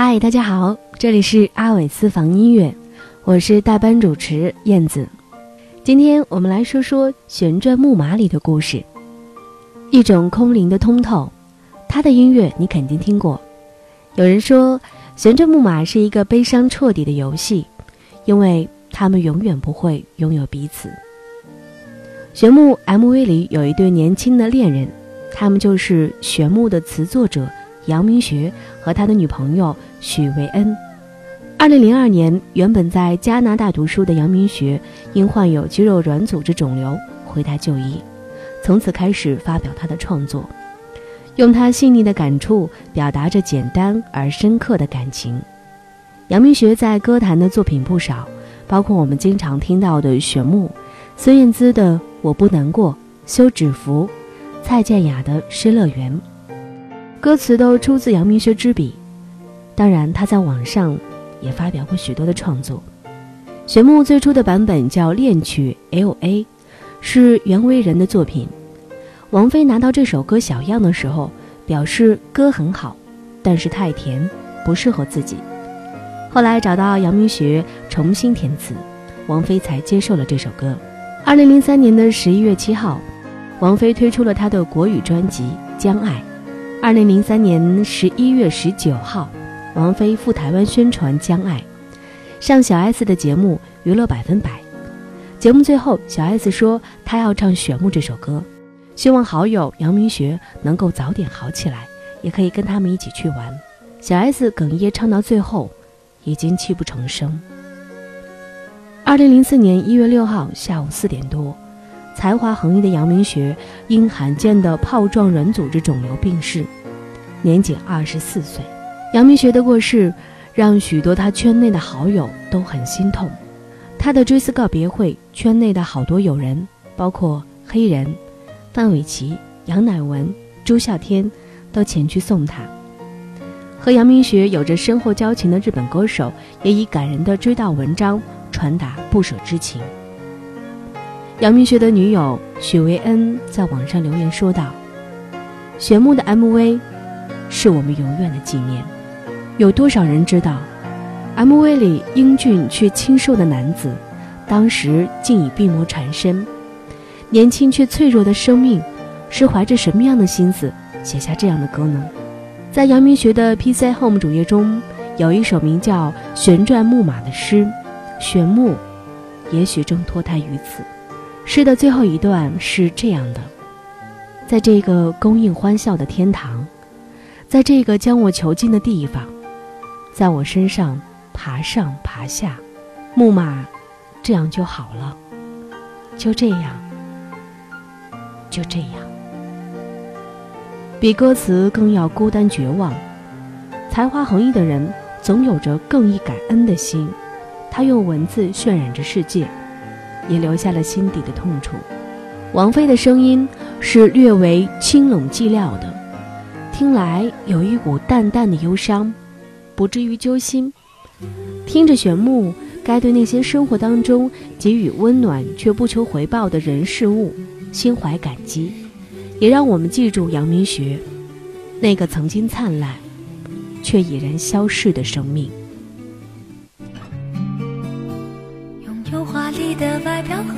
嗨，大家好，这里是阿伟私房音乐，我是代班主持燕子。今天我们来说说旋转木马里的故事，一种空灵的通透。他的音乐你肯定听过。有人说，旋转木马是一个悲伤彻底的游戏，因为他们永远不会拥有彼此。玄木 MV 里有一对年轻的恋人，他们就是玄木的词作者杨明学和他的女朋友许维恩。二零零二年，原本在加拿大读书的杨明学因患有肌肉软组织肿瘤回台就医，从此开始发表他的创作。用他细腻的感触表达着简单而深刻的感情。杨明学在歌坛的作品不少，包括我们经常听到的《雪木》，孙燕姿的《我不难过》，休止符，蔡健雅的《失乐园》，歌词都出自杨明学之笔。当然，他在网上也发表过许多的创作。《玄木》最初的版本叫《恋曲 L.A.》，是袁惟仁的作品。王菲拿到这首歌小样的时候，表示歌很好，但是太甜，不适合自己。后来找到杨明学重新填词，王菲才接受了这首歌。二零零三年的十一月七号，王菲推出了她的国语专辑《将爱》。二零零三年十一月十九号，王菲赴台湾宣传《将爱》，上小 S 的节目《娱乐百分百》。节目最后，小 S 说她要唱《玄木》这首歌。希望好友杨明学能够早点好起来，也可以跟他们一起去玩。小 S 哽咽唱到最后，已经泣不成声。二零零四年一月六号下午四点多，才华横溢的杨明学因罕见的泡状软组织肿瘤病逝，年仅二十四岁。杨明学的过世，让许多他圈内的好友都很心痛。他的追思告别会，圈内的好多友人，包括黑人。范玮琪、杨乃文、朱孝天都前去送他。和杨明学有着深厚交情的日本歌手也以感人的追悼文章传达不舍之情。杨明学的女友许维恩在网上留言说道：“玄木的 MV 是我们永远的纪念。有多少人知道，MV 里英俊却清瘦的男子，当时竟已病魔缠身。”年轻却脆弱的生命，是怀着什么样的心思写下这样的歌呢？在杨明学的 PC Home 主页中，有一首名叫《旋转木马》的诗，玄木，也许正脱胎于此。诗的最后一段是这样的：在这个供应欢笑的天堂，在这个将我囚禁的地方，在我身上爬上爬下，木马，这样就好了，就这样。就这样，比歌词更要孤单绝望。才华横溢的人总有着更易感恩的心，他用文字渲染着世界，也留下了心底的痛楚。王菲的声音是略为清冷寂寥的，听来有一股淡淡的忧伤，不至于揪心。听着玄木，该对那些生活当中给予温暖却不求回报的人事物。心怀感激，也让我们记住杨明学那个曾经灿烂却已然消逝的生命。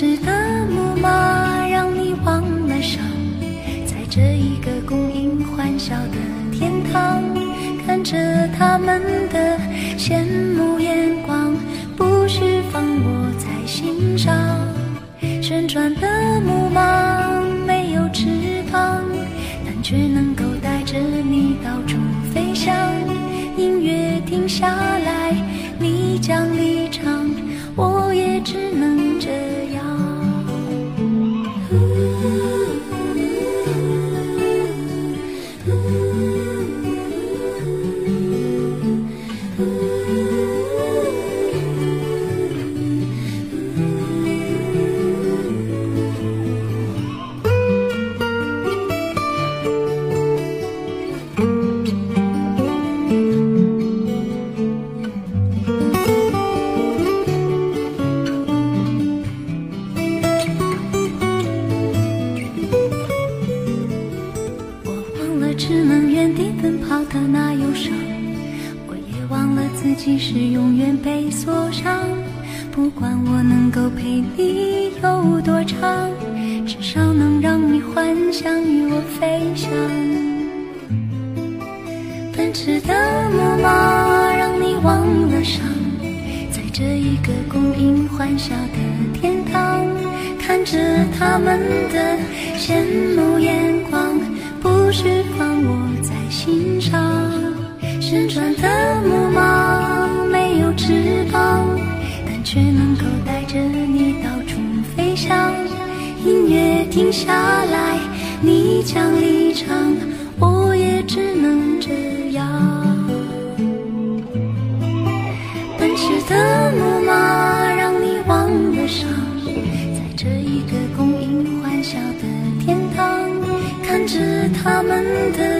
的木马让你忘了伤，在这一个供应欢笑的天堂，看着他们的羡慕眼光。不需放我在心上，旋转的木马没有翅膀，但却能够带着你到处奔跑的那忧伤，我也忘了自己是永远被锁上。不管我能够陪你有多长，至少能让你幻想与我飞翔。奔驰的木马让你忘了伤，在这一个供应欢笑的天堂，看着他们的羡慕眼光，不需放我心上。旋转的木马没有翅膀。但却能够带着你到处飞翔。音乐停下来，你将离场，我也只能这样。奔驰的木马让你忘了伤，在这一个供应欢笑的天堂，看着他们的